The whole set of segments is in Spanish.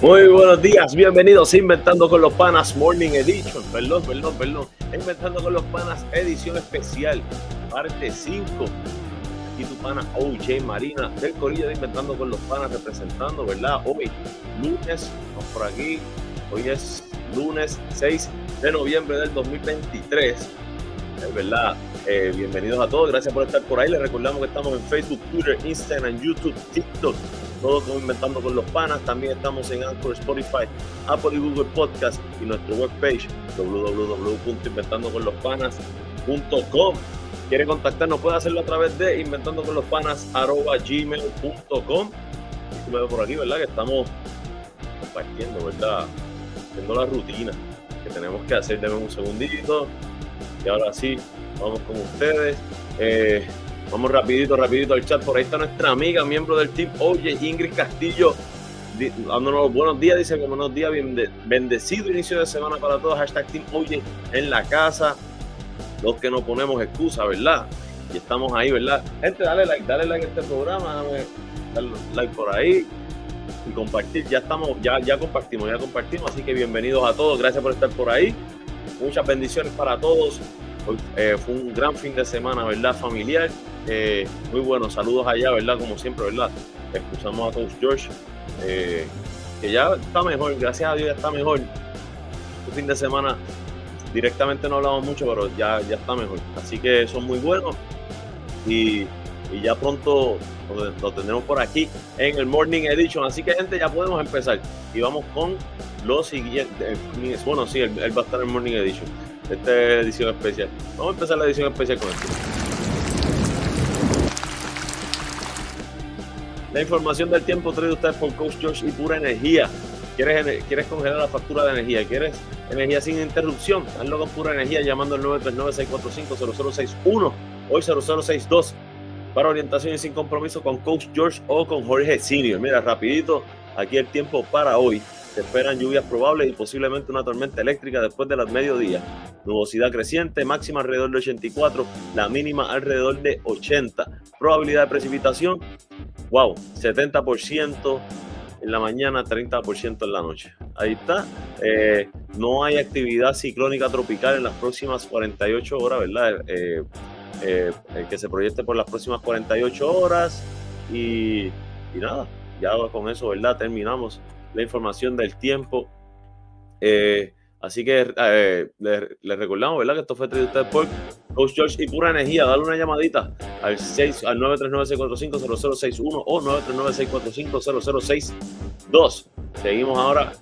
buenos días, bienvenidos a Inventando con los Panas Morning Edition, perdón, perdón, perdón, Inventando con los Panas edición especial, parte 5. Aquí tu pana OJ Marina del Corillo de Inventando con los Panas representando, ¿verdad? Hoy, lunes, vamos por aquí, hoy es lunes 6 de noviembre del 2023, es verdad. Eh, bienvenidos a todos, gracias por estar por ahí. Les recordamos que estamos en Facebook, Twitter, Instagram, YouTube, TikTok todos como Inventando con los Panas. También estamos en Anchor, Spotify, Apple y Google Podcast y nuestra webpage www.inventandoconlospanas.com. Quiere contactarnos, puede hacerlo a través de inventandoconlospanas.gmail.com. Me veo por aquí, ¿verdad? Que estamos compartiendo, ¿verdad? Haciendo la rutina que tenemos que hacer. Denme un segundito. Y ahora sí, vamos con ustedes. Eh, Vamos rapidito, rapidito al chat. Por ahí está nuestra amiga, miembro del team Oye, Ingrid Castillo, dándonos buenos días. Dice que buenos días, bendecido inicio de semana para todos. Hashtag Team Oye en la casa. Los que no ponemos excusa, ¿verdad? Y estamos ahí, ¿verdad? Gente, dale like, dale like a este programa, dale like por ahí y compartir. Ya estamos, ya, ya compartimos, ya compartimos. Así que bienvenidos a todos. Gracias por estar por ahí. Muchas bendiciones para todos. Eh, fue un gran fin de semana, ¿verdad? Familiar. Eh, muy bueno, saludos allá, ¿verdad? Como siempre, ¿verdad? Escuchamos a Coach George, eh, que ya está mejor, gracias a Dios ya está mejor. Este fin de semana directamente no hablamos mucho, pero ya, ya está mejor. Así que son muy buenos. Y, ya pronto lo, tendremos por aquí en el Morning Edition. Así que, gente, ya podemos empezar. Y vamos con los siguientes. Bueno, sí, él, va a estar en el Morning Edition. Esta es edición especial. Vamos a empezar la edición especial con esto. La información del tiempo trae ustedes por Coach George y Pura Energía. ¿Quieres, ¿Quieres congelar la factura de energía? ¿Quieres energía sin interrupción? Hazlo con Pura Energía llamando al 939-645-0061 hoy 0062 para orientación y sin compromiso con Coach George o con Jorge Senior. Mira, rapidito, aquí el tiempo para hoy. Se esperan lluvias probables y posiblemente una tormenta eléctrica después de las mediodía. Nubosidad creciente, máxima alrededor de 84, la mínima alrededor de 80. Probabilidad de precipitación, wow, 70% en la mañana, 30% en la noche. Ahí está. Eh, no hay actividad ciclónica tropical en las próximas 48 horas, ¿verdad? Eh, eh, que se proyecte por las próximas 48 horas. Y, y nada, ya con eso, ¿verdad? Terminamos la información del tiempo. Eh, así que eh, les, recordamos, ¿verdad? Que esto fue traído ustedes por Coach George y Pura Energía. Dale una llamadita al, 6, al 939-645-0061 o 939-645-0062. Seguimos ahora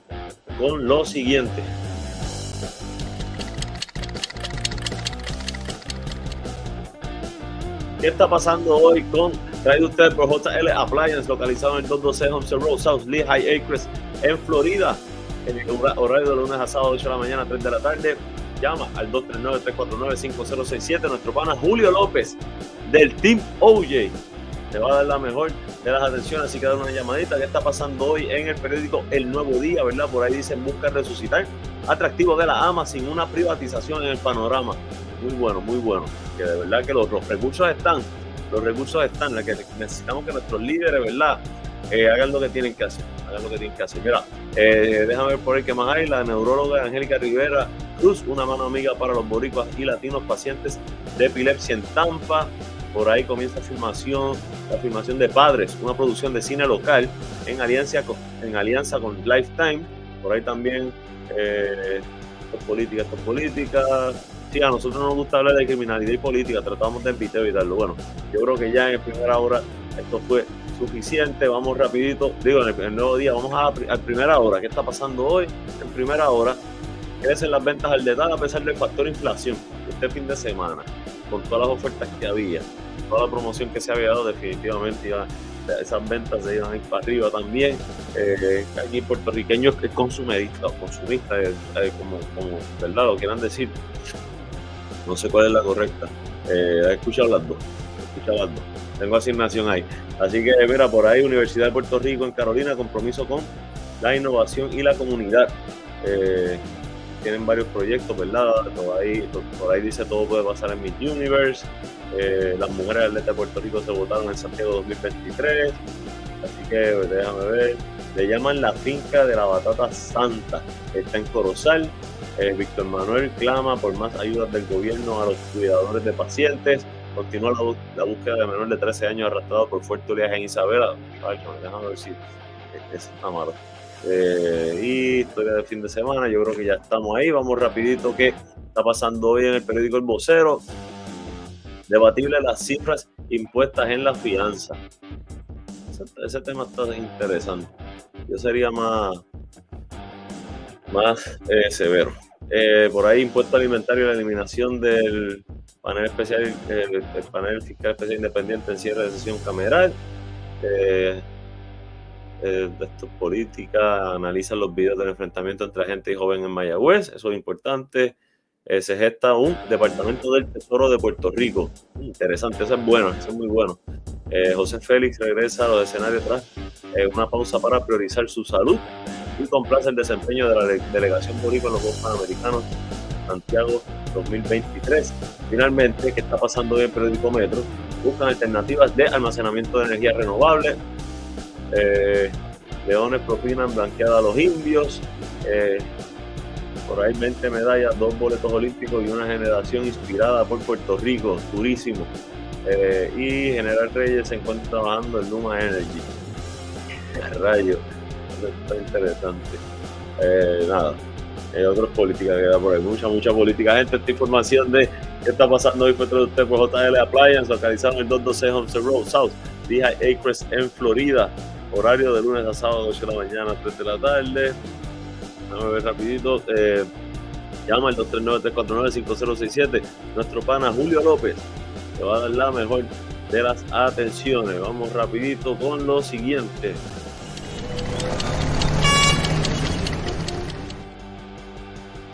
con lo siguiente. ¿Qué está pasando hoy con traído ustedes por JL Appliance, localizado en el 212 Homestead Road, South Lehigh Acres, en Florida, en el horario de lunes a sábado, 8 de la mañana, 3 de la tarde. Llama al 239-349-5067. Nuestro pana Julio López del Team OJ te va a dar la mejor de las atenciones, así que dar una llamadita. ¿Qué está pasando hoy en el periódico El Nuevo Día, verdad? Por ahí dicen busca resucitar. Atractivo de la AMA sin una privatización en el panorama. Muy bueno, muy bueno. Que de verdad que los, recursos están, los recursos están, que necesitamos que nuestros líderes, ¿verdad? Eh, hagan lo que tienen que hacer, hagan lo que tienen que hacer. Mira, eh, déjame ver por ahí que más hay, la neuróloga Angélica Rivera Cruz, una mano amiga para los boricuas y latinos pacientes de epilepsia en Tampa. Por ahí comienza filmación, la filmación de Padres, una producción de cine local en alianza con, en alianza con Lifetime. Por ahí también eh, esto es política, esto es política. A nosotros no nos gusta hablar de criminalidad y política, tratamos de evitarlo. Bueno, yo creo que ya en primera hora esto fue suficiente. Vamos rapidito, digo, en el, nuevo día, vamos a, a, primera hora. ¿Qué está pasando hoy? En primera hora, crecen las ventas al detalle a pesar del factor inflación. Este fin de semana, con todas las ofertas que había, toda la promoción que se había dado, definitivamente iba, esas ventas se iban a ir para arriba también. Eh, aquí puertorriqueños que consumistas o consumistas, eh, eh, como, como, ¿verdad? Lo quieran decir. No sé cuál es la correcta. Eh, escucha hablando. Escucha hablando tengo asignación ahí. Así que mira, por ahí Universidad de Puerto Rico en Carolina, compromiso con la innovación y la comunidad. Eh, tienen varios proyectos, ¿verdad? Por ahí, por ahí dice todo puede pasar en Miss Universe. Eh, las mujeres atletas de Puerto Rico se votaron en Santiago 2023. Así que déjame ver. le llaman la finca de la batata santa. Está en Corozal. Eh, Víctor Manuel clama por más ayudas del gobierno a los cuidadores de pacientes. Continúa la, búsqueda de menor de 13 años arrastrado por fuerte oleaje en Isabela. Ay, déjame ver si es está malo. Eh, y historia de fin de semana, yo creo que ya estamos ahí. Vamos rapidito, ¿qué está pasando hoy en el periódico El Vocero? Debatible las cifras impuestas en la fianza. Ese, tema está interesante. Yo sería más, más eh, severo. Eh, por ahí, impuesto alimentario la eliminación del panel especial, el, panel fiscal especial independiente en cierre de sesión cameral. Eh, de esto política, analizan los videos del enfrentamiento entre gente y joven en Mayagüez, eso es importante. Eh, se gesta un departamento del Tesoro de Puerto Rico. Interesante, eso es bueno, eso es muy bueno. Eh, José Félix regresa a los escenarios tras eh, una pausa para priorizar su salud y complace el desempeño de la delegación política en los Juegos Panamericanos Santiago 2023. Finalmente, ¿qué está pasando en el periódico Metro? Buscan alternativas de almacenamiento de energía renovable. leones propinan blanqueada a los indios por ahí 20 medallas, dos boletos olímpicos y una generación inspirada por Puerto Rico, turísimo. Eh, y General Reyes se encuentra trabajando en Luma Energy. Rayo, está interesante. Eh, nada, hay otras políticas que da por ahí, mucha, mucha política. Gente, esta información de qué está pasando hoy fue usted por JL Appliance, localizado en el 212 Homestead Road South, Dija Acres en Florida. Horario de lunes a sábado, 8 de la mañana, 3 de la tarde. Vamos a ver rapidito. Eh, llama al 239-349-5067. Nuestro pana Julio López te va a dar la mejor de las atenciones. Vamos rapidito con lo siguiente.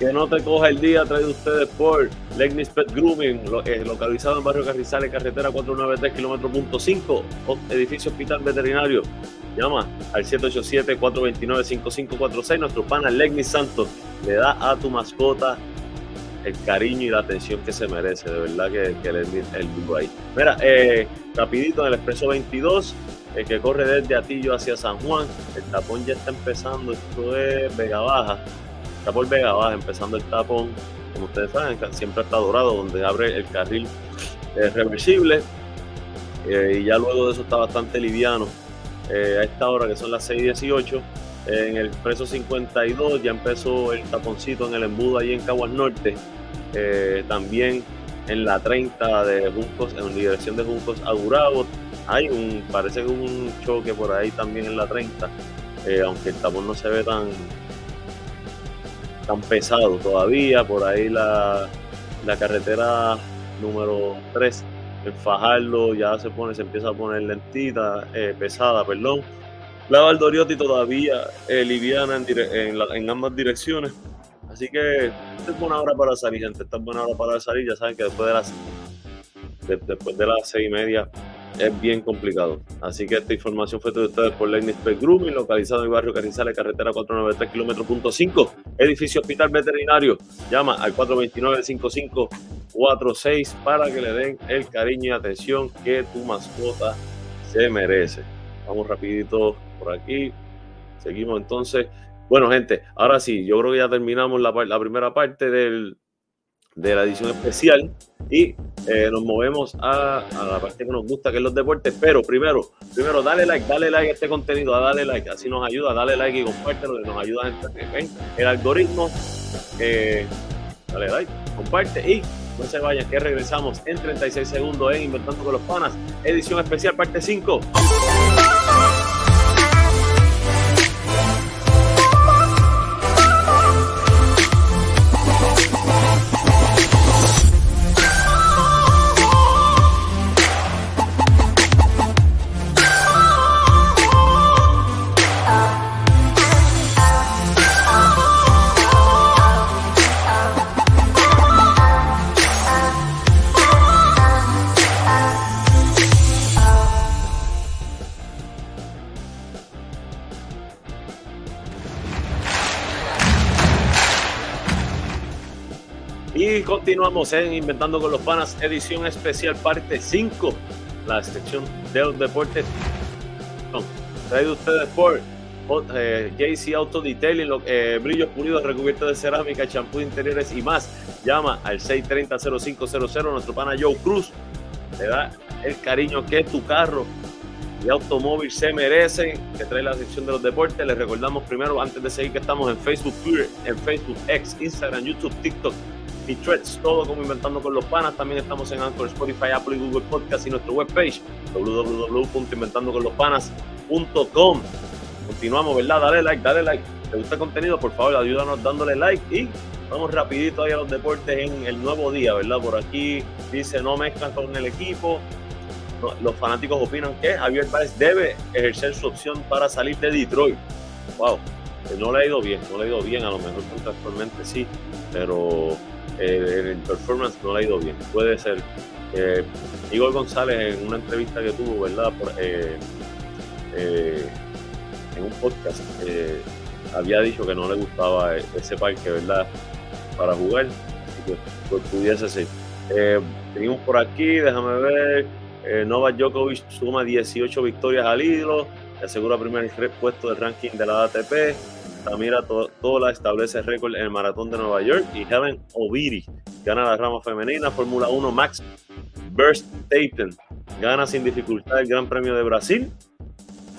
Que no te coja el día, traído ustedes por Legnis Pet Grooming, eh, localizado en Barrio Carrizales, carretera 493, kilómetro punto 5, edificio hospital veterinario. Llama al 787-429-5546. Nuestro pana Legnis Santos le da a tu mascota el cariño y la atención que se merece. De verdad que, que el, el ahí. Mira, eh, rapidito en el Expreso 22, el que corre desde Atillo hacia San Juan. El tapón ya está empezando. Esto es Vega Baja. Está por Vega Baja, empezando el tapón. Como ustedes saben, siempre está dorado, donde abre el carril eh, reversible. Eh, y ya luego de eso está bastante liviano eh, a esta hora que son las 6:18. en el expreso 52 ya empezó el taponcito en el embudo ahí en Caguas Norte. Eh, también en la 30 de Juncos, en dirección de Juncos a. Hay un, parece que un choque por ahí también en la 30, eh, aunque el tapón no se ve tan, tan pesado todavía. Por ahí la, la carretera número 3 en Fajardo ya se pone, se empieza a poner lentita, eh, pesada, perdón. La Valdoriotti todavía eh, liviana en, ambas direcciones. Así que esta es buena hora para salir, gente. Esta es buena hora para salir. Ya saben que después de las después de las seis y media es bien complicado. Así que esta información fue de ustedes por Lenny Spec Grooming, localizado en el barrio Carrizales, carretera 493, kilómetro punto 5, edificio Hospital Veterinario. Llama al 429-5546 para que le den el cariño y atención que tu mascota se merece. Vamos rapidito por aquí. Seguimos entonces. Bueno, gente, ahora sí, yo creo que ya terminamos la, la primera parte del, de la edición especial y eh, nos movemos a, la parte que nos gusta, que es los deportes. Pero primero, primero, dale like, dale like a este contenido, dale like, así nos ayuda, dale like y compártelo, nos ayuda a entender el algoritmo. Eh, dale like, comparte y no se vayan, que regresamos en 36 segundos en Inventando con los Panas, edición especial, parte 5. Continuamos en Inventando con los Panas, edición especial, parte 5, la sección de los deportes. traído ustedes por eh, JC Auto Detailing, eh, brillos pulidos recubiertos de cerámica, champú de interiores y más. Llama al 630-0500. Nuestro pana Joe Cruz te da el cariño que tu carro y automóvil se merece, que trae la sección de los deportes. Les recordamos primero, antes de seguir, que estamos en Facebook, Twitter, en Facebook, X, Instagram, YouTube, TikTok y Threads, todo como Inventando con los Panas. También estamos en Anchor, Spotify, Apple y Google Podcast y nuestra webpage www.inventandoconlospanas.com. Continuamos, ¿verdad? Dale like, dale like. ¿Te gusta el contenido? Por favor, ayúdanos dándole like y vamos rapidito ahí a los deportes en el nuevo día, ¿verdad? Por aquí dice no mezclan con el equipo, los fanáticos opinan que Javier Báez debe ejercer su opción para salir de Detroit. Wow, no le ha ido bien, no le ha ido bien, a lo mejor actualmente sí, pero eh, el performance no le ha ido bien. Puede ser. Eh, Igor González en una entrevista que tuvo, ¿verdad? en un podcast, había dicho que no le gustaba ese parque, ¿verdad? Para jugar, así que pues, pudiese ser. seguimos por aquí, déjame ver. Eh, Novak Djokovic suma 18 victorias al hilo, asegura primer puesto del ranking de la ATP. Tamira Tola establece récord en el maratón de Nueva York y Helen Oviri gana la rama femenina. Fórmula 1 Max Verstappen gana sin dificultad el Gran Premio de Brasil.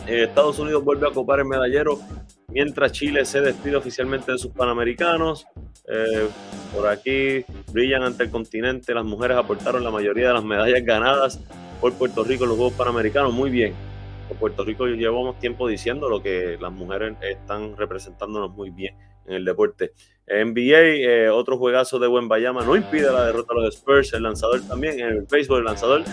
Eh, Estados Unidos vuelve a copar el medallero mientras Chile se despide oficialmente de sus panamericanos. Eh, por aquí brillan ante el continente. Las mujeres aportaron la mayoría de las medallas ganadas por Puerto Rico en los Juegos Panamericanos. Muy bien. Puerto Rico llevamos tiempo diciendo lo que las mujeres están representándonos muy bien en el deporte. NBA, eh, otro juegazo de buen Bayama no impide la derrota de los Spurs. El lanzador también, en el béisbol, el lanzador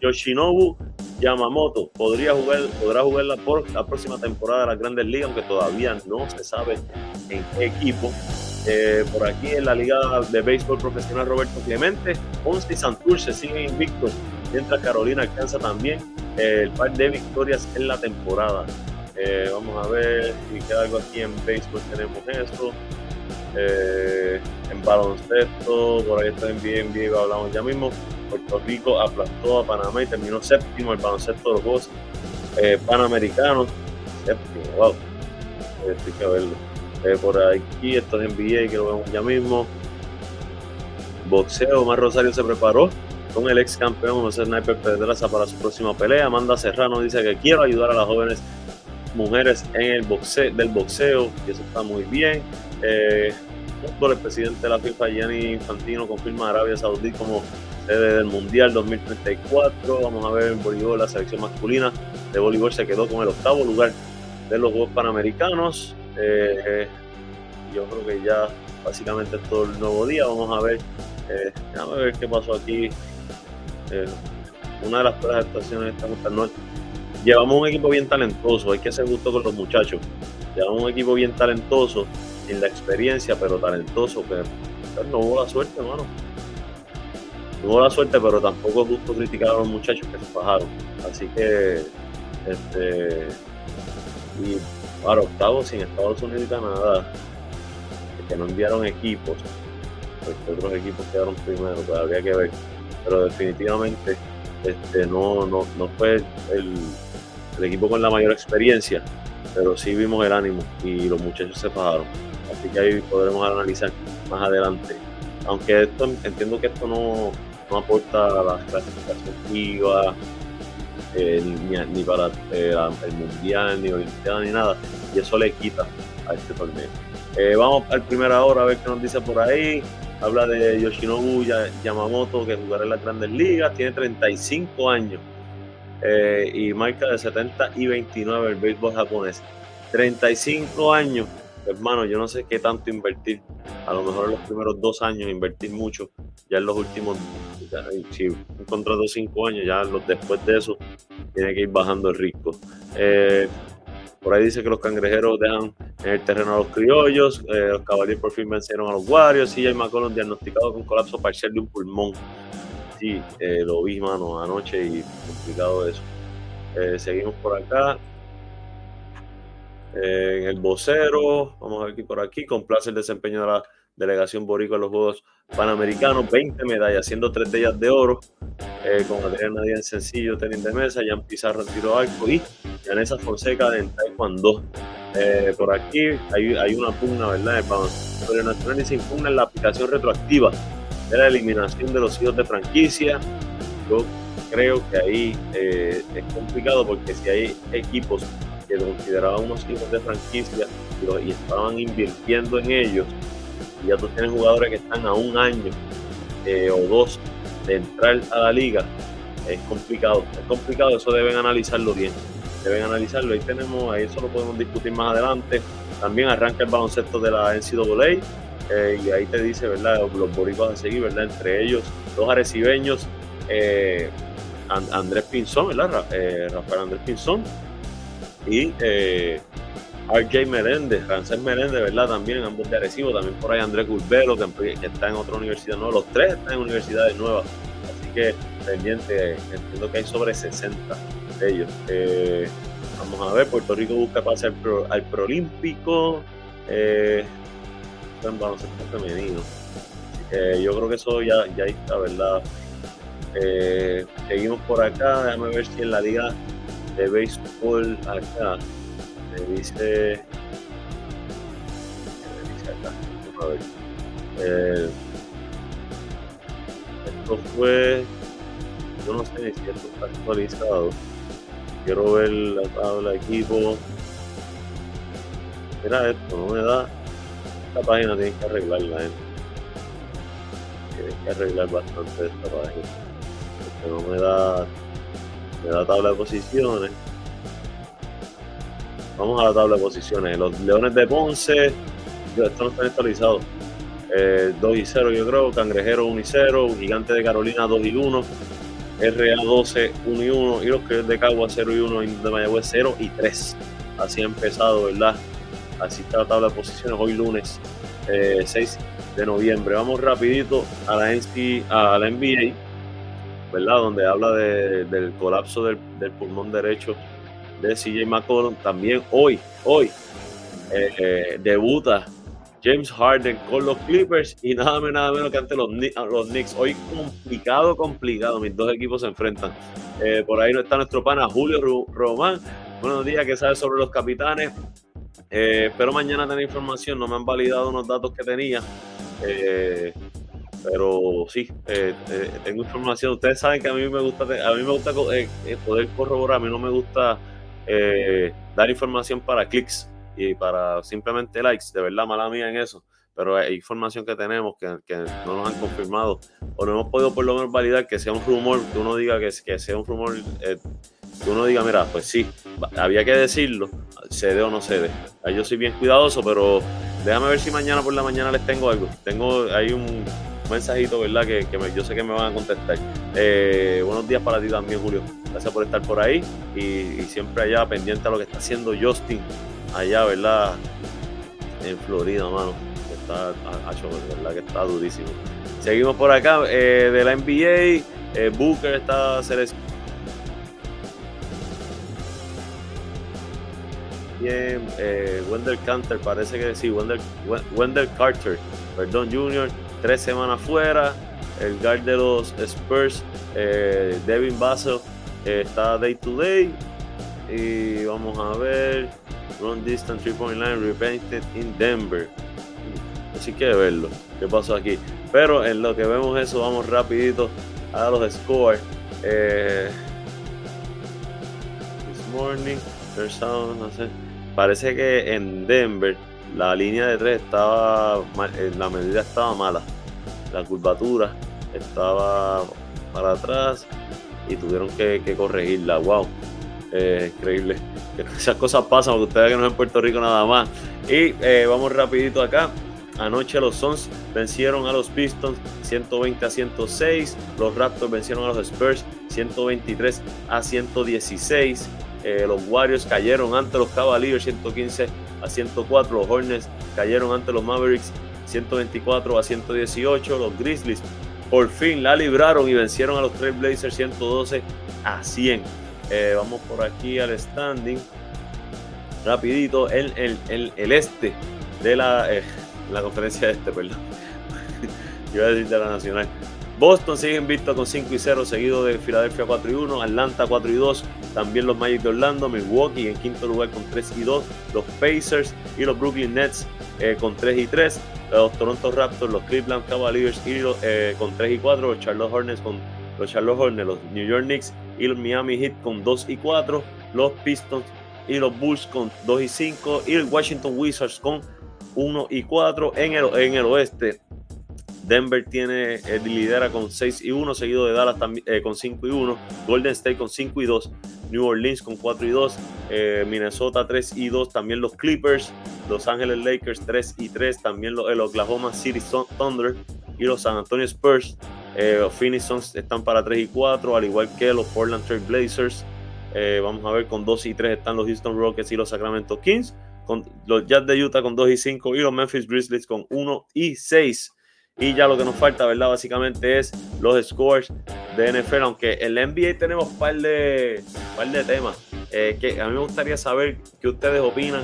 Yoshinobu Yamamoto podría jugar, podrá jugar la, por, la próxima temporada de las Grandes Ligas, aunque todavía no se sabe en qué equipo. Eh, por aquí en la Liga de Béisbol Profesional Roberto Clemente, Ponce y Santurce siguen invictos mientras Carolina alcanza también eh, el par de victorias en la temporada. Eh, vamos a ver si queda algo aquí en béisbol. Tenemos esto. Eh, en baloncesto, por ahí está en bien, bien, hablamos ya mismo. Puerto Rico aplastó a Panamá y terminó séptimo el baloncesto de los Juegos Panamericanos. Séptimo, wow. Estoy que verlo. Por aquí, esto es NBA que lo vemos ya mismo. Boxeo, Mar Rosario se preparó con el ex campeón José Sniper Pedraza para su próxima pelea. Amanda Serrano dice que quiero ayudar a las jóvenes mujeres en el boxeo, del boxeo, y eso está muy bien. Eh, el presidente de la FIFA, Gianni Infantino, confirma a Arabia Saudí como sede del Mundial 2034. Vamos a ver en voleibol, la selección masculina de voleibol se quedó con el octavo lugar de los Juegos Panamericanos. Eh, yo creo que ya básicamente es todo el nuevo día. Vamos a ver, eh, a ver qué pasó aquí eh, una de las peores actuaciones de esta no Llevamos un equipo bien talentoso, hay que ser justo con los muchachos. Llevamos un equipo bien talentoso, sin la experiencia, pero talentoso, que no hubo la suerte, hermano. No hubo la suerte, pero tampoco es justo criticar a los muchachos que se bajaron. Así que, este, y para octavos sin Estados Unidos y Canadá, que no enviaron equipos, pues otros equipos quedaron primero, pues habría que ver pero definitivamente este, no, no, no fue el, equipo con la mayor experiencia, pero sí vimos el ánimo y los muchachos se fajaron. Así que ahí podremos analizar más adelante. Aunque esto, entiendo que esto no, no aporta a las clasificaciones eh, ni, ni, para eh, el mundial, ni olimpiada, ni nada, y eso le quita a este torneo. Eh, vamos al primera hora a ver qué nos dice por ahí habla de Yoshinobu Yamamoto, que jugará en las grandes ligas, tiene 35 años eh, y marca de 70 y 29 el béisbol japonés. 35 años, hermano, yo no sé qué tanto invertir. A lo mejor en los primeros dos años invertir mucho, ya en los últimos, si un contrato 5 años, ya los, después de eso tiene que ir bajando el riesgo. Eh, por ahí dice que los cangrejeros dejan en el terreno a los criollos. Eh, los caballeros por fin vencieron a los Warriors. CJ McCollum diagnosticado con colapso parcial de un pulmón. Sí, eh, lo vi, mano, anoche y complicado eso. Seguimos por acá. en el vocero, vamos a ver aquí por aquí, complace el desempeño de la delegación boricua en los Juegos Panamericanos, 20 medallas, siendo tres de ellas de oro, eh, con Adrián Nadia en sencillo, tenis de mesa, Jan Pizarro en tiro arco y Yanesa Fonseca en taekwondo. Eh, por aquí hay, hay, una pugna, ¿verdad? Pero Nacional se impugna en la aplicación retroactiva de la eliminación de los hijos de franquicia. Yo creo que ahí eh, es complicado porque si hay equipos que consideraban unos hijos de franquicia y, estaban invirtiendo en ellos, y ya tú tienes jugadores que están a un año eh, o dos de entrar a la liga, es complicado. Es complicado, eso deben analizarlo bien deben analizarlo. Ahí tenemos, ahí eso lo podemos discutir más adelante. También arranca el baloncesto de la NCAA eh, y ahí te dice, ¿verdad? Los boricuas a seguir, ¿verdad? Entre ellos, dos arecibeños, eh, Andrés Pinzón, ¿verdad? Eh, Rafael Andrés Pinzón y eh, RJ Meléndez, Rancel Meléndez, ¿verdad? También, ambos de Arecibo, también por ahí Andrés Curbero, que, está en otra universidad nueva, los tres están en universidades nuevas, así que pendiente, entiendo que hay sobre 60 ellos. Eh, vamos a ver, Puerto Rico busca pasar al, Proolímpico. Eh, en baloncesto femenino. yo creo que eso ya, ya está, ¿verdad? Eh, seguimos por acá, déjame ver si en la liga de béisbol acá dice. A ver. Eh, esto fue. Yo no sé si esto está actualizado. Quiero ver la tabla de equipo. Mira esto, no me da. Esta página tiene que arreglarla, ¿eh? Tienes que arreglar bastante esta página. Porque no me da. Me da tabla de posiciones. Vamos a la tabla de posiciones. Los Leones de Ponce. Esto no está actualizado. Eh, 2 y 0 yo creo, Cangrejero 1 y 0, Gigante de Carolina 2 y 1, RA12 1 y 1 y los que de Cagua 0 y 1 y de Mayagüez 0 y 3. Así ha empezado, ¿verdad? Así está la tabla de posiciones hoy lunes 6 eh, de noviembre. Vamos rapidito a la, a la NBA, ¿verdad? Donde habla del colapso del, pulmón derecho de CJ McCollum. También hoy, hoy, eh, eh, debuta James Harden con los Clippers y nada menos, nada menos que ante los, los Knicks. Hoy complicado, complicado. Mis dos equipos se enfrentan. Eh, por ahí no está nuestro pana Julio Román. Buenos días, ¿qué sabes sobre los capitanes? Eh, espero mañana tener información. No me han validado unos datos que tenía. Pero sí, tengo información. Ustedes saben que a mí me gusta, a mí me gusta poder corroborar. A mí no me gusta dar información para clics y para simplemente likes, de verdad, mala mía en eso, pero hay información que tenemos que, no nos han confirmado o no hemos podido por lo menos validar que sea un rumor, que uno diga que, que sea un rumor, eh, que uno diga, mira, pues sí, había que decirlo, cede o no cede. Yo soy bien cuidadoso, pero déjame ver si mañana por la mañana les tengo algo. Tengo, hay un mensajito, ¿verdad? Que, yo sé que me van a contestar. Eh, buenos días para ti también, Julio. Gracias por estar por ahí y, siempre allá pendiente a lo que está haciendo Justin allá, ¿verdad? En Florida, mano. está, ¿verdad? Que está durísimo. Seguimos por acá eh, de la NBA. Eh, Booker está seleccionado. Bien, eh, Wendell Carter, parece que sí, Wendell, Wendell Carter, perdón, Junior, tres semanas fuera. El guard de los Spurs, Devin Basel, está day to day. Y vamos a ver. Run distance three point line repainted in Denver. Así que verlo. ¿Qué pasó aquí? Pero en lo que vemos eso, vamos rapidito a los scores. Eh, this morning, no sé. Parece que en Denver la línea de tres estaba, eh, la medida estaba mala. La curvatura estaba para atrás y tuvieron que, corregirla. Wow. Eh, increíble. Esas cosas pasan porque ustedes que no es en Puerto Rico nada más. Y eh, vamos rapidito acá. Anoche los Suns vencieron a los Pistons 120 a 106. Los Raptors vencieron a los Spurs 123 a 116. Eh, los Warriors cayeron ante los Cavaliers 115 a 104. Los Hornets cayeron ante los Mavericks 124 a 118. Los Grizzlies por fin la libraron y vencieron a los Trailblazers 112 a 100. Eh, vamos por aquí al standing. Rapidito, el, el, el, este de la, eh, la conferencia este, perdón. Iba a decir de la nacional. Boston sigue invicto con 5 y 0, seguido de Filadelfia 4 y 1, Atlanta 4 y 2, también los Magic de Orlando, Milwaukee en quinto lugar con 3 y 2, los Pacers y los Brooklyn Nets eh, con 3 y 3, los Toronto Raptors, los Cleveland Cavaliers y eh, con 3 y 4, los Charlotte Hornets con los Charlotte Hornets, los New York Knicks y los Miami Heat con 2 y 4, los Pistons y los Bulls con 2 y 5 y el Washington Wizards con 1 y 4 en el, en el oeste. Denver tiene eh, lidera con 6 y 1, seguido de Dallas eh, con 5 y 1, Golden State con 5 y 2, New Orleans con 4 y 2, eh, Minnesota 3 y 2, también los Clippers, Los Angeles Lakers 3 y 3, también el Oklahoma City Thunder y los San Antonio Spurs. los Phoenix Suns están para 3 y 4, al igual que los Portland Trail Blazers. vamos a ver, con 2 y 3 están los Houston Rockets y los Sacramento Kings, con los Jazz de Utah con 2 y 5 y los Memphis Grizzlies con 1 y 6. Y ya lo que nos falta, ¿verdad? Básicamente es los scores de NFL. Aunque en la NBA tenemos un par de, par de temas eh, que a mí me gustaría saber qué ustedes opinan.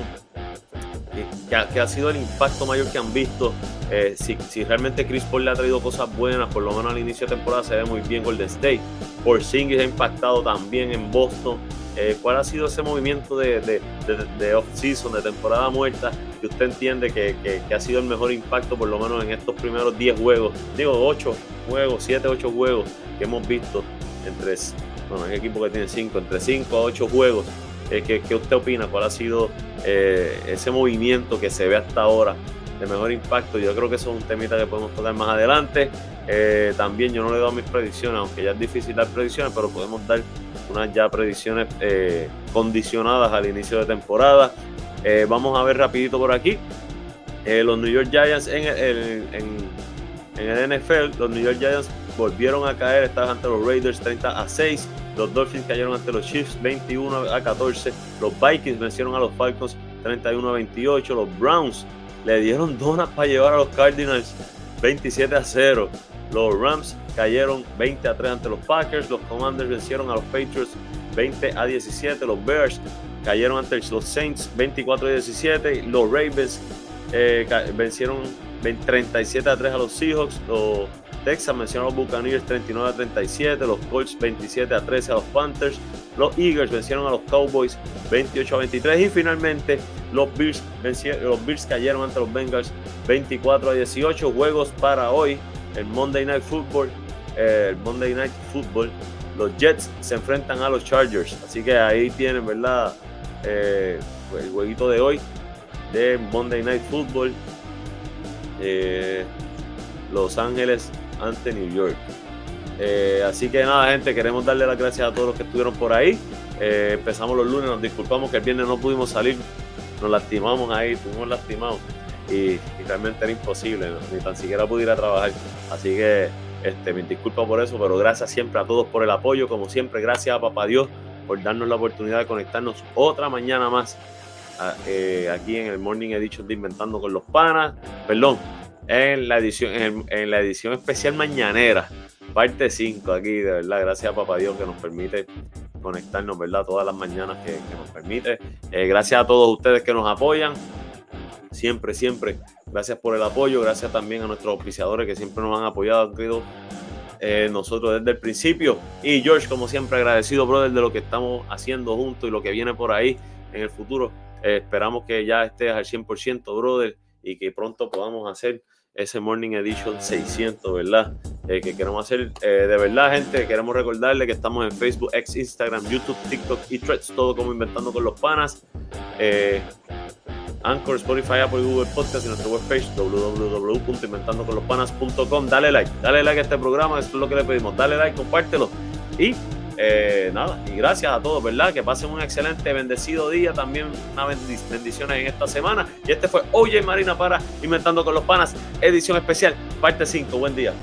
Que, ha, sido el impacto mayor que han visto. Eh, si, si, realmente Chris Paul le ha traído cosas buenas, por lo menos al inicio de temporada se ve muy bien Golden State. Porzingis ha impactado también en Boston. Eh, ¿Cuál ha sido ese movimiento de, off-season, de temporada muerta, que usted entiende que, ha sido el mejor impacto, por lo menos en estos primeros 10 juegos? Digo, 8 juegos, 7, 8 juegos que hemos visto entre, bueno, hay equipos que tienen 5, entre 5 a 8 juegos. Eh, ¿qué, usted opina? ¿Cuál ha sido eh, ese movimiento que se ve hasta ahora de mejor impacto? Yo creo que eso es un temita que podemos tocar más adelante. también yo no le doy mis predicciones, aunque ya es difícil dar predicciones, pero podemos dar unas ya predicciones eh, condicionadas al inicio de temporada. Eh, vamos a ver rapidito por aquí. Eh, los New York Giants en el, en, el NFL, los New York Giants volvieron a caer, estaban ante los Raiders 30 a 6, los Dolphins cayeron ante los Chiefs 21 a 14, los Vikings vencieron a los Falcons 31 a 28, los Browns le dieron donas para llevar a los Cardinals 27 a 0. Los Rams cayeron 20 a 3 ante los Packers. Los Commanders vencieron a los Patriots 20 a 17. Los Bears cayeron ante los Saints 24 a 17. Los Ravens eh, vencieron 37 a 3 a los Seahawks. Los Texas vencieron a los Buccaneers 39 a 37. Los Colts 27 a 13 a los Panthers. Los Eagles vencieron a los Cowboys 28 a 23. Y finalmente los Bills, los Bills cayeron ante los Bengals 24 a 18. Juegos para hoy el Monday Night Football, eh, el Monday Night Football, los Jets se enfrentan a los Chargers. Así que ahí tienen, ¿verdad? Eh, el jueguito de hoy de Monday Night Football. Eh, los Ángeles ante New York. así que nada, gente, queremos darle las gracias a todos los que estuvieron por ahí. empezamos los lunes, nos disculpamos que el viernes no pudimos salir, nos lastimamos ahí, estuvimos lastimados y, realmente era imposible, ni tan siquiera pudiera trabajar. Así que este, me disculpo por eso, pero gracias siempre a todos por el apoyo, como siempre, gracias a Papá Dios por darnos la oportunidad de conectarnos otra mañana más eh, aquí en el Morning Edition de Inventando con los Panas, perdón, en la edición, en, la edición especial mañanera, parte 5 aquí, de verdad, gracias a Papá Dios que nos permite conectarnos, ¿verdad? Todas las mañanas que, nos permite. Eh, gracias a todos ustedes que nos apoyan siempre, siempre. Gracias por el apoyo, gracias también a nuestros auspiciadores que siempre nos han apoyado, querido eh, nosotros desde el principio. Y George, como siempre, agradecido, brother, de lo que estamos haciendo juntos y lo que viene por ahí en el futuro. Eh, esperamos que ya estés al 100%, brother, y que pronto podamos hacer ese Morning Edition 600, ¿verdad? Eh, que queremos hacer de verdad, gente. Queremos recordarle que estamos en Facebook, X, Instagram, YouTube, TikTok y Threads, todo como Inventando con los Panas. Anchor, Spotify, Apple Google Podcast y nuestra webpage www.inventandoconlospanas.com. Dale like, dale like a este programa, esto es lo que le pedimos. Dale like, compártelo. Y eh, nada, y gracias a todos, ¿verdad? Que pasen un excelente, bendecido día. También una bendiciones en esta semana. Y este fue Oye Marina para Inventando con los Panas, edición especial, parte 5. Buen día.